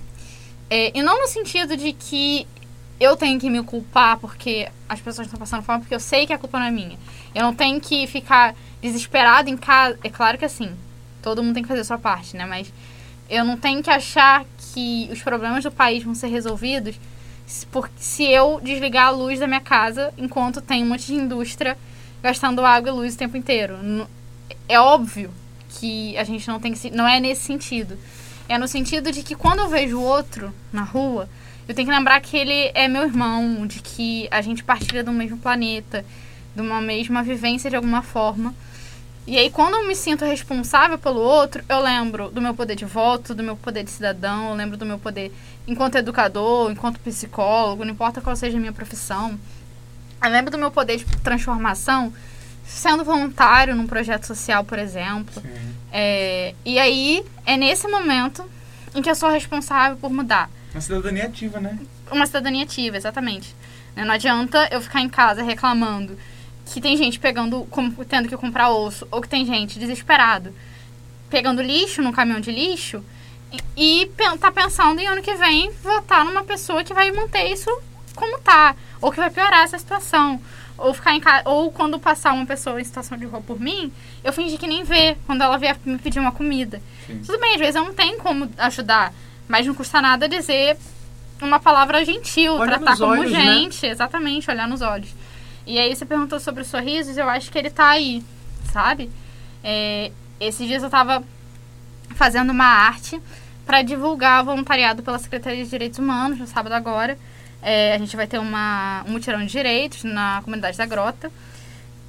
É, e não no sentido de que eu tenho que me culpar porque as pessoas estão passando fome, porque eu sei que a culpa não é minha. Eu não tenho que ficar desesperado em casa. É claro que assim, todo mundo tem que fazer a sua parte, né? Mas eu não tenho que achar que os problemas do país vão ser resolvidos se- por- se eu desligar a luz da minha casa enquanto tem um monte de indústria gastando água e luz o tempo inteiro. É óbvio que a gente não tem que se, não é nesse sentido. É no sentido de que quando eu vejo outro na rua, eu tenho que lembrar que ele é meu irmão, de que a gente partilha do mesmo planeta, de uma mesma vivência de alguma forma. E aí, quando eu me sinto responsável pelo outro, eu lembro do meu poder de voto, do meu poder de cidadão, eu lembro do meu poder enquanto educador, enquanto psicólogo, não importa qual seja a minha profissão. Eu lembro do meu poder de transformação sendo voluntário num projeto social, por exemplo. É, e aí, é nesse momento em que eu sou responsável por mudar. Uma cidadania ativa, né? Uma cidadania ativa, exatamente. Né, Não adianta eu ficar em casa reclamando que tem gente pegando, tendo que comprar osso, ou que tem gente desesperado pegando lixo num caminhão de lixo e, e tá pensando em ano que vem votar numa pessoa que vai manter isso como tá, ou que vai piorar essa situação. Ou ficar em casa, ou quando passar uma pessoa em situação de rua por mim, eu fingir que nem vê quando ela vier me pedir uma comida. Sim. Tudo bem, às vezes eu não tenho como ajudar, mas não custa nada dizer uma palavra gentil, tratar como olhos, né? gente, exatamente, olhar nos olhos. E aí você perguntou sobre os sorrisos, eu acho que ele tá aí, sabe? É, esses dias eu tava fazendo uma arte para divulgar voluntariado pela Secretaria de Direitos Humanos, no sábado agora. É, a gente vai ter uma, um mutirão de direitos na comunidade da Grota,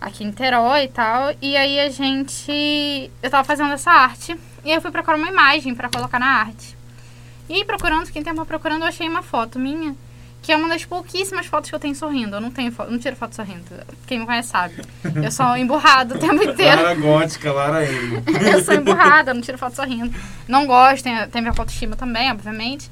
aqui em Niterói e tal. E aí a gente. Eu tava fazendo essa arte e aí eu fui procurar uma imagem para colocar na arte. E aí, procurando, fiquei um tempo procurando, eu achei uma foto minha, que é uma das pouquíssimas fotos que eu tenho sorrindo. Eu não tenho foto, não tiro foto sorrindo. Quem me conhece sabe. Eu sou emburrada o tempo <laughs> inteiro. Lara gótica, Lara emo. <laughs> eu sou emburrada, não tiro foto sorrindo. Não gosto, tem, tem a ver com autoestima também, obviamente.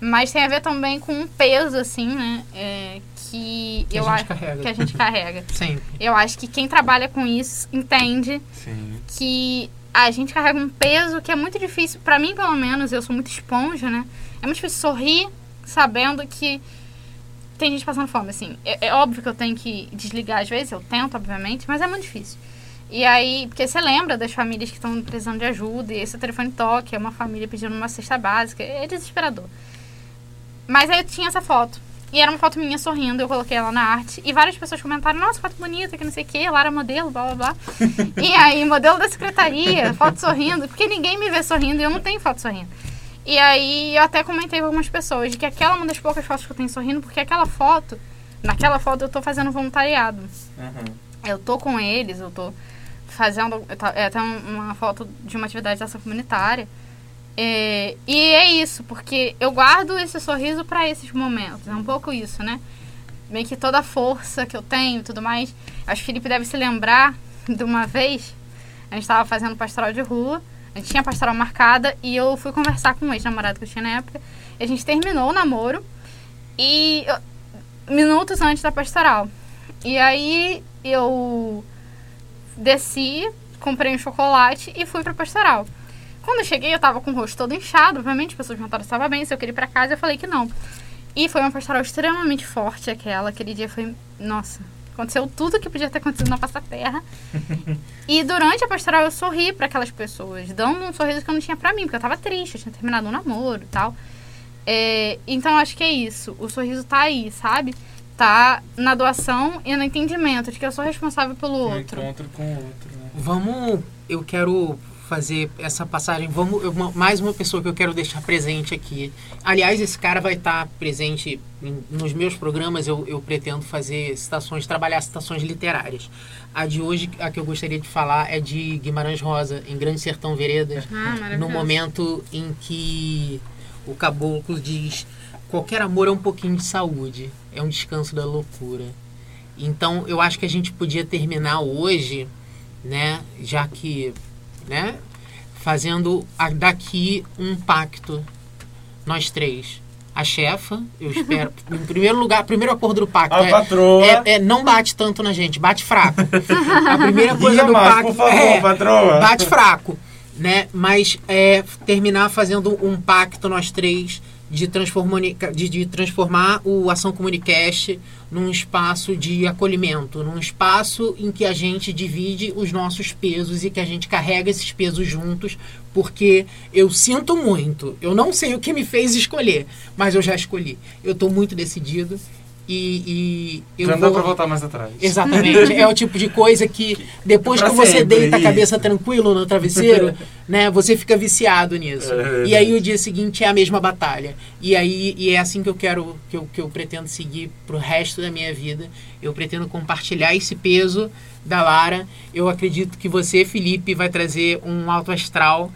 Mas tem a ver também com um peso, assim, né? é, que, Que eu acho carrega. que a gente carrega. <laughs> Sempre. Eu acho que quem trabalha com isso entende Sim. que a gente carrega um peso que é muito difícil, pra mim pelo menos, eu sou muito esponja, né? É muito difícil sorrir sabendo que tem gente passando fome, assim. É, é óbvio que eu tenho que desligar às vezes, eu tento, obviamente, mas é muito difícil. E aí, porque você lembra das famílias que estão precisando de ajuda, e esse telefone toque, é uma família pedindo uma cesta básica, é desesperador. Mas aí eu tinha essa foto. E era uma foto minha sorrindo, eu coloquei ela na arte. E várias pessoas comentaram, nossa, foto bonita, que não sei o quê, Lara modelo, blá blá blá. <laughs> e aí, modelo da secretaria, foto sorrindo, porque ninguém me vê sorrindo e eu não tenho foto sorrindo. E aí eu até comentei com algumas pessoas de que aquela é uma das poucas fotos que eu tenho sorrindo, porque aquela foto, naquela foto eu tô fazendo voluntariado. Aham. Eu tô com eles, eu tô fazendo. É até um- uma foto de uma atividade dessa comunitária. É, e é isso, porque eu guardo esse sorriso para esses momentos. É um pouco isso, né? Meio que toda a força que eu tenho e tudo mais. Acho que o Felipe deve se lembrar de uma vez. A gente tava fazendo pastoral de rua. A gente tinha pastoral marcada e eu fui conversar com um ex-namorado que eu tinha na época. A gente terminou o namoro. E eu- minutos antes da pastoral. E aí eu desci, comprei um chocolate e fui pra pastoral. Quando eu cheguei, eu tava com o rosto todo inchado. Obviamente, as pessoas perguntaram se estava bem, se eu queria ir pra casa. Eu falei que não. E foi uma pastoral extremamente forte aquela. Aquele dia foi, nossa, Aconteceu tudo que podia ter acontecido na da terra. <laughs> e durante a pastoral eu sorri para aquelas pessoas, dando um sorriso que eu não tinha para mim, porque eu tava triste, eu tinha terminado um namoro e tal. É, então acho que é isso. O sorriso tá aí, sabe? Tá na doação e no entendimento de que eu sou responsável pelo outro. encontro com o outro, né? Vamos, eu quero fazer essa passagem. Vamos, eu- mais uma pessoa que eu quero deixar presente aqui. Aliás, esse cara vai estar presente em- nos meus programas. Eu, eu pretendo fazer citações, trabalhar citações literárias. A de hoje, a que eu gostaria de falar é de Guimarães Rosa, em Grande Sertão Veredas. Ah, no momento em que o caboclo diz: qualquer amor é um pouquinho de saúde, é um descanso da loucura. Então, eu acho que a gente podia terminar hoje, né, já que, né, fazendo a- daqui um pacto, nós três. A chefa, eu espero, <laughs> em primeiro lugar, primeiro acordo do pacto A é, patroa. é- é não bate tanto na gente, bate fraco. <laughs> A primeira coisa Diga do mais, pacto por favor, é, patroa. bate fraco, né? Mas é terminar fazendo um pacto nós três de, de, de transformar o Ação Comunicast num espaço de acolhimento, num espaço em que a gente divide os nossos pesos e que a gente carrega esses pesos juntos, porque eu sinto muito. Eu não sei o que me fez escolher, mas eu já escolhi. Eu estou muito decidido e, e eu Já não dá vou pra voltar mais atrás. Exatamente. <laughs> É o tipo de coisa que depois que você sempre, deita a cabeça tranquilo no travesseiro, <laughs> né, você fica viciado nisso. É e aí o dia seguinte é a mesma batalha. E aí e é assim que eu quero que eu, que eu pretendo seguir pro resto da minha vida. Eu pretendo compartilhar esse peso da Lara. Eu acredito que você, Felipe, vai trazer um alto astral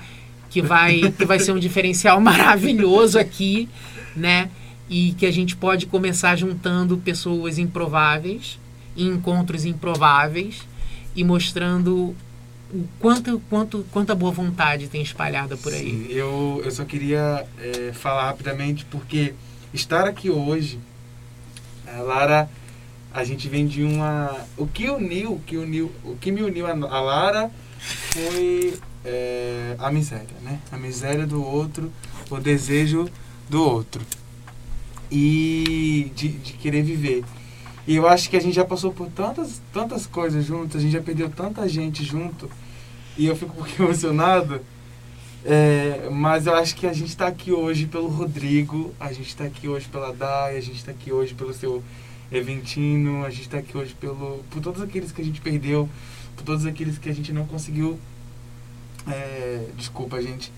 que vai que vai ser um diferencial <laughs> maravilhoso aqui, né? E que a gente pode começar juntando pessoas improváveis, encontros improváveis e mostrando o quanto, quanto, quanta boa vontade tem espalhada por aí. Sim, eu, eu só queria é, falar rapidamente porque estar aqui hoje, a Lara, a gente vem de uma. O que uniu, o que uniu, o que me uniu a, a Lara foi é, a miséria, né? A miséria do outro, o desejo do outro e de, de querer viver. E eu acho que a gente já passou por tantas, tantas coisas juntos, a gente já perdeu tanta gente junto, e eu fico um pouquinho <laughs> emocionado. É, mas eu acho que a gente está aqui hoje pelo Rodrigo, a gente está aqui hoje pela Dai, a gente está aqui hoje pelo seu Eventino, a gente está aqui hoje pelo, por todos aqueles que a gente perdeu, por todos aqueles que a gente não conseguiu. é, desculpa, gente.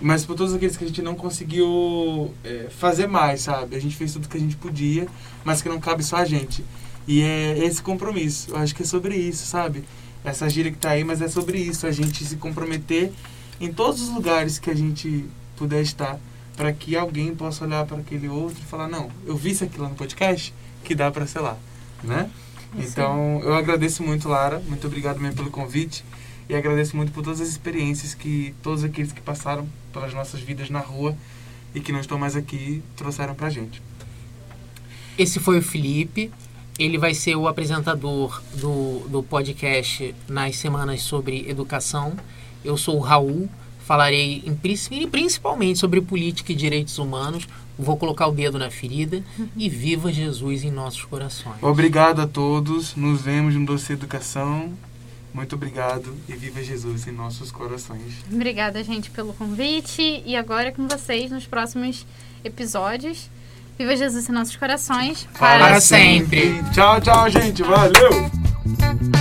Mas por todos aqueles que a gente não conseguiu é, fazer mais, sabe? A gente fez tudo que a gente podia, mas que não cabe só a gente. E é esse compromisso. Eu acho que é sobre isso, sabe? Essa gíria que tá aí, mas é sobre isso. A gente se comprometer em todos os lugares que a gente puder estar, para que alguém possa olhar para aquele outro e falar: não, eu vi isso aqui lá no podcast, que dá para sei lá, né? Isso. Então, eu agradeço muito, Lara. Muito obrigado mesmo pelo convite. E agradeço muito por todas as experiências que todos aqueles que passaram pelas nossas vidas na rua e que não estão mais aqui trouxeram pra gente. Esse foi o Felipe. Ele vai ser o apresentador do, do podcast nas semanas sobre educação. Eu sou o Raul. Falarei em, princi- principalmente sobre política e direitos humanos. Vou colocar o dedo na ferida. E viva Jesus em nossos corações. Obrigado a todos. Nos vemos no Doce Educação. Muito obrigado e viva Jesus em nossos corações. Obrigada, gente, pelo convite. E agora é com vocês nos próximos episódios. Viva Jesus em nossos corações. Para sempre. Tchau, tchau, gente. Valeu!